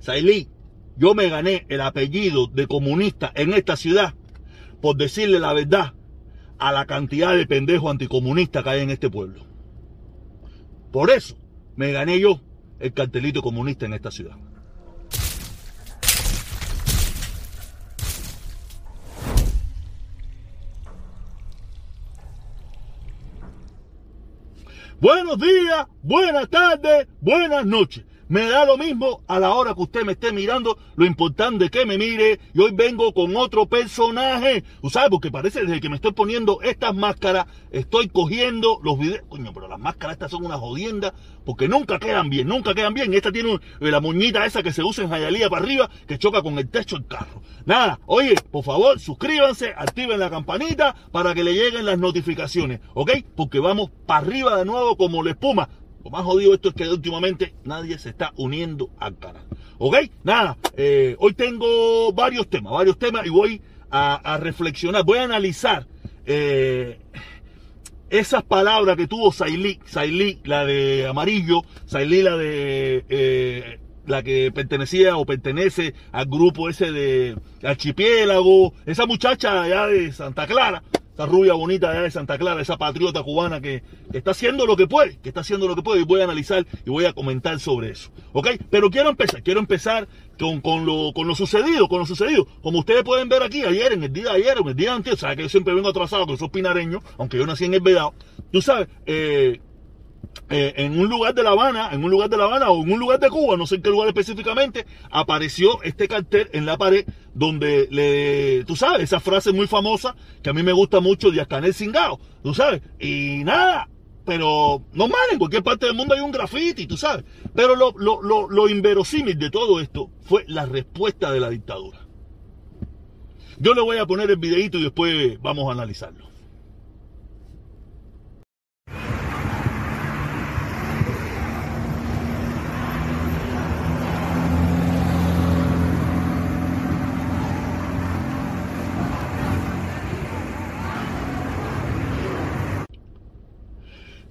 Sailí, yo me gané el apellido de comunista en esta ciudad por decirle la verdad a la cantidad de pendejos anticomunistas que hay en este pueblo. Por eso me gané yo el cartelito comunista en esta ciudad. Buenos días, buenas tardes, buenas noches. Me da lo mismo a la hora que usted me esté mirando. Lo importante es que me mire. Y hoy vengo con otro personaje. Tú sabes, porque parece desde que me estoy poniendo estas máscaras, estoy cogiendo los videos. Coño, pero las máscaras estas son una jodienda. Porque nunca quedan bien, nunca quedan bien. Esta tiene eh, la moñita esa que se usa en Jayalía para arriba, que choca con el techo del carro. Nada, oye, por favor, suscríbanse, activen la campanita para que le lleguen las notificaciones. ¿Ok? Porque vamos para arriba de nuevo como la espuma. Lo más jodido esto es que últimamente nadie se está uniendo al canal. ¿Ok? Nada, eh, hoy tengo varios temas, varios temas y voy a, reflexionar, voy a analizar eh, esas palabras que tuvo Sailí, Sailí, la de amarillo, Sailí, la de... Eh, la que pertenecía o pertenece al grupo ese de archipiélago, esa muchacha allá de Santa Clara, esa rubia bonita de Santa Clara, esa patriota cubana que, está haciendo lo que puede, que está haciendo lo que puede, y voy a analizar y voy a comentar sobre eso. ¿Ok? Pero quiero empezar, quiero empezar con, con, lo, con lo sucedido, con lo sucedido. Como ustedes pueden ver aquí, ayer, en el día de ayer, en el día antes, sabes que yo siempre vengo atrasado, que soy pinareño, aunque yo nací en el Vedado. Tú sabes, eh, eh, en un lugar de La Habana, en un lugar de La Habana o en un lugar de Cuba, no sé en qué lugar específicamente, apareció este cartel en la pared donde le, tú sabes, esa frase muy famosa que a mí me gusta mucho de Ascanel Singao, tú sabes, y nada, pero normal, en cualquier parte del mundo hay un graffiti, tú sabes, pero lo, lo, lo, lo inverosímil de todo esto fue la respuesta de la dictadura. Yo le voy a poner el videito y después vamos a analizarlo.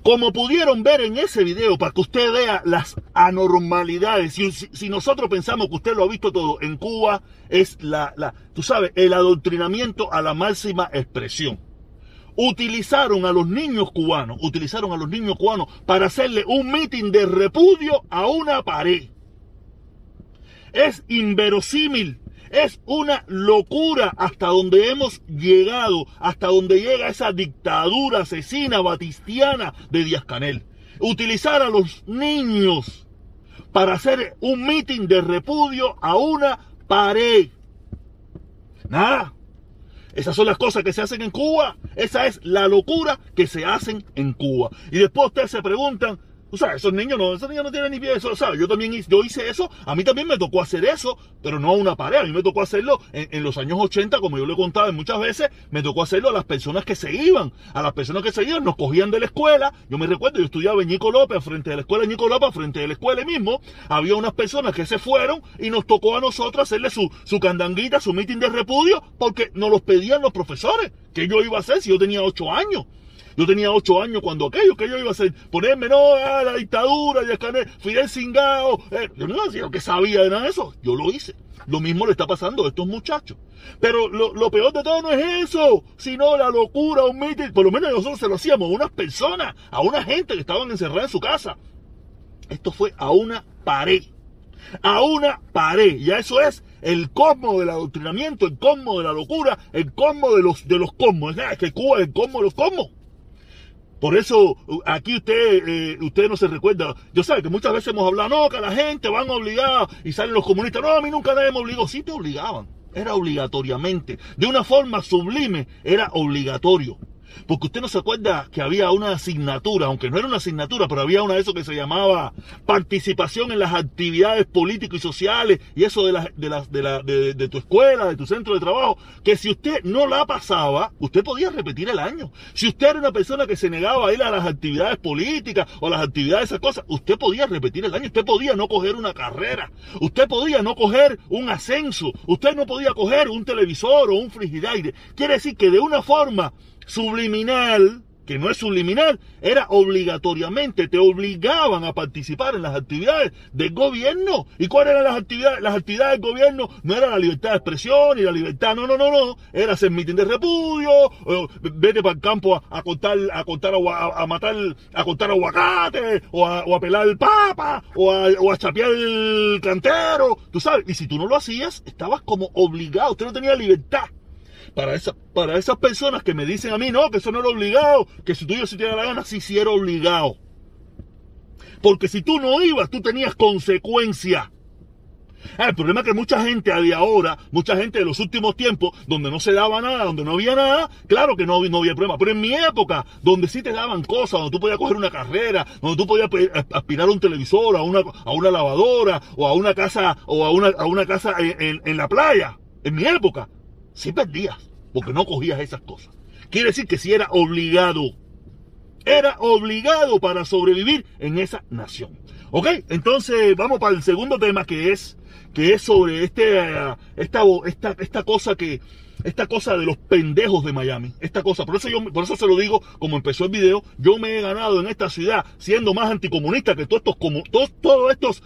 Como pudieron ver en ese video, para que usted vea las anormalidades, si, nosotros pensamos que usted lo ha visto todo, en Cuba es la, la, tú sabes, el adoctrinamiento a la máxima expresión. Utilizaron a los niños cubanos, utilizaron a los niños cubanos para hacerle un mitin de repudio a una pared. Es inverosímil es una locura hasta donde hemos llegado, hasta donde llega esa dictadura asesina batistiana de Díaz Canel. Utilizar a los niños para hacer un mitin de repudio a una pared. Nada. Esas son las cosas que se hacen en Cuba. Esa es la locura que se hacen en Cuba. Y después ustedes se preguntan, o sea, esos niños no, esos niños no tienen ni pie. Eso, ¿sabes? Yo también yo hice eso. A mí también me tocó hacer eso, pero no a una pared. A mí me tocó hacerlo en, los años 80, como yo le he contado muchas veces, me tocó hacerlo a las personas que se iban. A las personas que se iban, nos cogían de la escuela. Yo me recuerdo, yo estudiaba en Nico López, frente de la escuela de Nico López, frente de la escuela mismo. Había unas personas que se fueron y nos tocó a nosotros hacerle su, su candanguita, su mitin de repudio, porque nos los pedían los profesores. ¿Qué yo iba a hacer si yo tenía 8 años? Yo tenía ocho años cuando aquello que yo iba a hacer, ponerme, no, a la dictadura, y escanear, Fidel Singao. Eh, yo no decía que sabía de nada de eso. Yo lo hice. Lo mismo le está pasando a estos muchachos. Pero lo, peor de todo no es eso, sino la locura, un mitin. Por lo menos nosotros se lo hacíamos a unas personas, a una gente que estaban encerrada en su casa. Esto fue a una pared. A una pared. Ya eso es el cosmo del adoctrinamiento, el cosmo de la locura, el cosmo de los, de los cosmos. Es que Cuba es el cosmo de los cosmos. Por eso aquí usted, eh, usted no se recuerda. Yo sé que muchas veces hemos hablado, no, que la gente van obligada y salen los comunistas. No, a mí nunca nadie me obligó. Sí te obligaban. Era obligatoriamente. De una forma sublime, era obligatorio. Porque usted no se acuerda que había una asignatura, aunque no era una asignatura, pero había una de eso que se llamaba participación en las actividades políticas y sociales y eso de, la, de, la, de, la, de, tu escuela, de tu centro de trabajo, que si usted no la pasaba, usted podía repetir el año. Si usted era una persona que se negaba a ir a las actividades políticas o a las actividades de esas cosas, usted podía repetir el año, usted podía no coger una carrera, usted podía no coger un ascenso, usted no podía coger un televisor o un frigidaire. Quiere decir que de una forma subliminal, que no es subliminal, era obligatoriamente, te obligaban a participar en las actividades del gobierno. ¿Y cuáles eran las actividades? Las actividades del gobierno no era la libertad de expresión y la libertad, no, no, no, no, era hacer mitin de repudio, vete para el campo a, contar, a contar, a, matar, a contar aguacate, o a, o a pelar el papa, o a, o a chapear el cantero, tú sabes, y si tú no lo hacías, estabas como obligado, usted no tenía libertad para, para esas personas que me dicen a mí, no, que eso no era obligado, que si tú ibas si te da la gana, sí, sí era obligado. Porque si tú no ibas, tú tenías consecuencias. Ah, el problema es que mucha gente de ahora, mucha gente de los últimos tiempos, donde no se daba nada, donde no había nada, claro que no, no había problema. Pero en mi época, donde sí te daban cosas, donde tú podías coger una carrera, donde tú podías aspirar a un televisor, a una, a una lavadora, o a una casa, o a una, a una casa en la playa, en mi época, sí perdías, porque no cogías esas cosas. Quiere decir que si era obligado. Era obligado para sobrevivir en esa nación. ¿Ok? Entonces vamos para el segundo tema que es, que es sobre este, esta, esta, esta cosa que, esta cosa de los pendejos de Miami, esta cosa, por eso yo, por eso se lo digo, como empezó el video, yo me he ganado en esta ciudad siendo más anticomunista que todos estos, como, todos, todos estos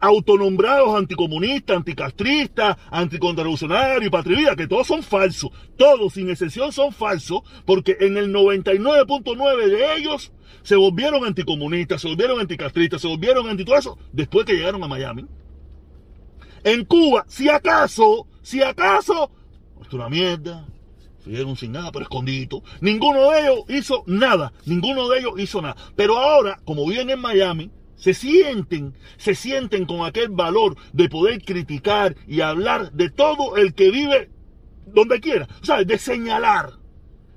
autonombrados anticomunistas, anticastristas, anticontrarevolucionarios y patriotas, que todos son falsos. Todos, sin excepción, son falsos, porque en el 99.9 de ellos se volvieron anticomunistas, se volvieron anticastristas, se volvieron anti eso, después que llegaron a Miami. En Cuba, si acaso, si acaso, es una mierda, Fueron sin nada, pero escondido. Ninguno de ellos hizo nada. Ninguno de ellos hizo nada. Pero ahora, como viven en Miami, se sienten, se sienten con aquel valor de poder criticar y hablar de todo el que vive donde quiera. Sea, de señalar,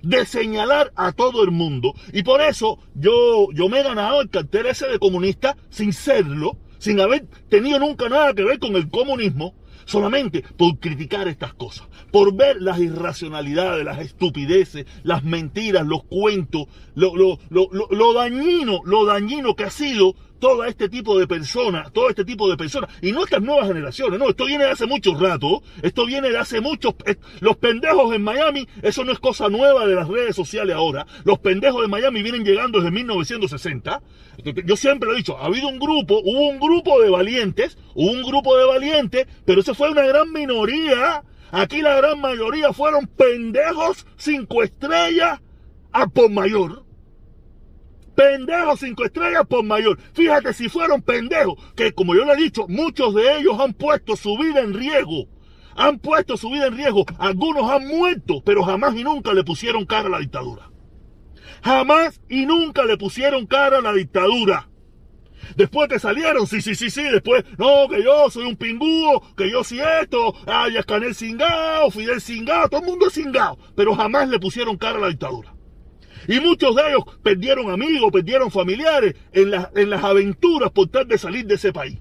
de señalar a todo el mundo. Y por eso yo, yo me he ganado el cartel ese de comunista sin serlo, sin haber tenido nunca nada que ver con el comunismo, solamente por criticar estas cosas, por ver las irracionalidades, las estupideces, las mentiras, los cuentos, lo, lo, lo, lo, dañino, lo dañino que ha sido todo este tipo de personas, todo este tipo de personas, y no estas nuevas generaciones, no, esto viene de hace mucho rato, esto viene de hace muchos, los pendejos en Miami, eso no es cosa nueva de las redes sociales ahora, los pendejos de Miami vienen llegando desde 1960, yo siempre lo he dicho, ha habido un grupo, hubo un grupo de valientes, hubo un grupo de valientes, pero eso fue una gran minoría, aquí la gran mayoría fueron pendejos cinco estrellas a por mayor pendejos cinco estrellas por mayor. Fíjate si fueron pendejos, que como yo le he dicho, muchos de ellos han puesto su vida en riesgo. Han puesto su vida en riesgo. Algunos han muerto, pero jamás y nunca le pusieron cara a la dictadura. Jamás y nunca le pusieron cara a la dictadura. Después que salieron, sí, sí, sí, sí, después, no, que yo soy un pingúo, que yo sí esto, ay, Escanel cingao, Fidel cingao, todo el mundo es cingao, pero jamás le pusieron cara a la dictadura. Y muchos de ellos perdieron amigos, perdieron familiares en, en las aventuras por tal de salir de ese país.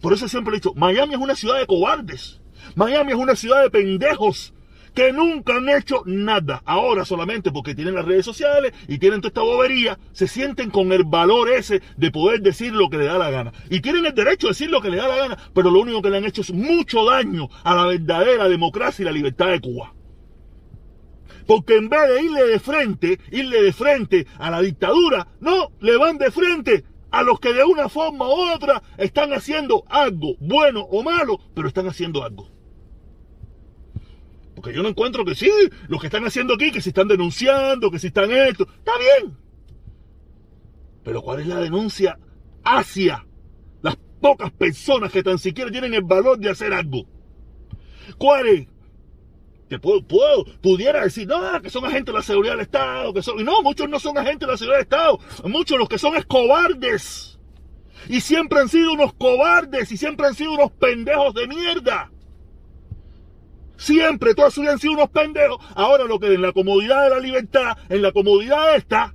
Por eso siempre he dicho, Miami es una ciudad de cobardes. Miami es una ciudad de pendejos que nunca han hecho nada. Ahora solamente porque tienen las redes sociales y tienen toda esta bobería, se sienten con el valor ese de poder decir lo que le da la gana. Y tienen el derecho de decir lo que le da la gana, pero lo único que le han hecho es mucho daño a la verdadera democracia y la libertad de Cuba. Porque en vez de irle de frente, irle de frente a la dictadura, no, le van de frente a los que de una forma u otra están haciendo algo, bueno o malo, pero están haciendo algo. Porque yo no encuentro que sí, los que están haciendo aquí, que se están denunciando, que se están esto, está bien. Pero ¿cuál es la denuncia hacia las pocas personas que tan siquiera tienen el valor de hacer algo? ¿Cuál es? Puedo, pudiera decir, no, que son agentes de la seguridad del Estado, que son, y no, muchos no son agentes de la seguridad del Estado, muchos los que son es cobardes. Y siempre han sido unos cobardes y siempre han sido unos pendejos de mierda. Siempre todos han sido unos pendejos. Ahora lo que en la comodidad de la libertad, en la comodidad está,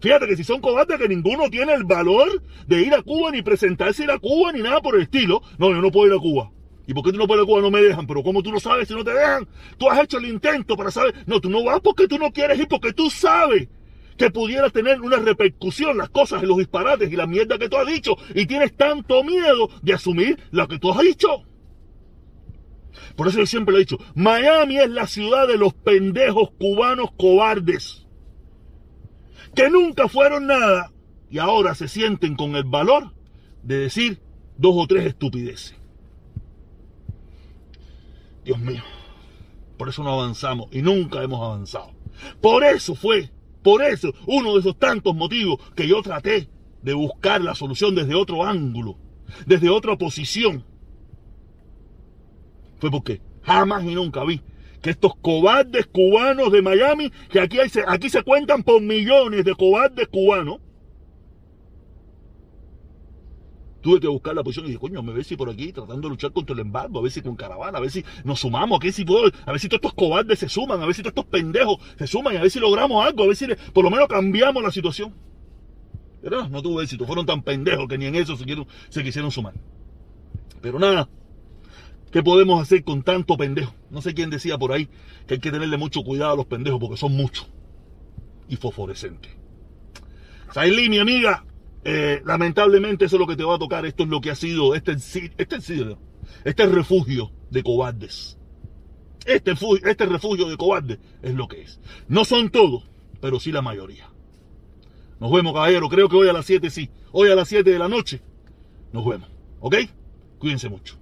fíjate que si son cobardes que ninguno tiene el valor de ir a Cuba ni presentarse ir a Cuba ni nada por el estilo. No, yo no puedo ir a Cuba. ¿Y por qué tú no puedes Cuba? No me dejan. Pero ¿cómo tú no sabes si no te dejan? Tú has hecho el intento para saber. No, tú no vas porque tú no quieres ir, porque tú sabes que pudiera tener una repercusión las cosas y los disparates y la mierda que tú has dicho. Y tienes tanto miedo de asumir lo que tú has dicho. Por eso yo siempre lo he dicho. Miami es la ciudad de los pendejos cubanos cobardes. que nunca fueron nada y ahora se sienten con el valor de decir dos o tres estupideces. Dios mío, por eso no avanzamos y nunca hemos avanzado. Por eso fue, por eso, uno de esos tantos motivos que yo traté de buscar la solución desde otro ángulo, desde otra posición. Fue porque jamás y nunca vi que estos cobardes cubanos de Miami, que aquí, aquí se cuentan por millones de cobardes cubanos, tuve que buscar la posición y dije, coño, me ve si por aquí tratando de luchar contra el embargo, a ver si con caravana, a ver si nos sumamos, a ver si puedo, a ver si todos estos cobardes se suman, a ver si todos estos pendejos se suman, a ver si logramos algo, a ver si por lo menos cambiamos la situación. Pero no, tuve éxito, fueron tan pendejos que ni en eso se, se quisieron sumar. Pero nada, ¿qué podemos hacer con tanto pendejo? No sé quién decía por ahí que hay que tenerle mucho cuidado a los pendejos porque son muchos y fosforescentes. Sailí, mi amiga, eh, lamentablemente eso es lo que te va a tocar. Esto es lo que ha sido este, este, este refugio de cobardes. Este, este refugio de cobardes es lo que es. No son todos, pero sí la mayoría. Nos vemos, caballero. Creo que hoy a las 7 sí. Hoy a las 7 de la noche. Nos vemos. ¿Ok? Cuídense mucho.